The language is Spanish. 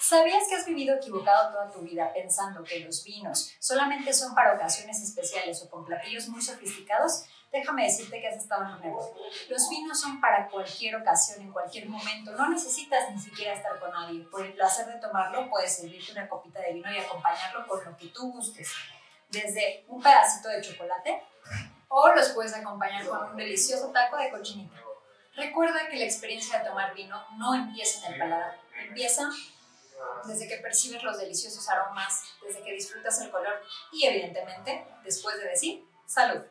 ¿Sabías que has vivido equivocado toda tu vida pensando que los vinos solamente son para ocasiones especiales o con platillos muy sofisticados? Déjame decirte que has estado en un error. Los vinos son para cualquier ocasión, en cualquier momento. No necesitas ni siquiera estar con nadie. Por el placer de tomarlo, puedes servirte una copita de vino y acompañarlo con lo que tú gustes. Desde un pedacito de chocolate o los puedes acompañar con un delicioso taco de cochinita. Recuerda que la experiencia de tomar vino no empieza en el paladar, empieza desde que percibes los deliciosos aromas, desde que disfrutas el color y evidentemente después de decir salud.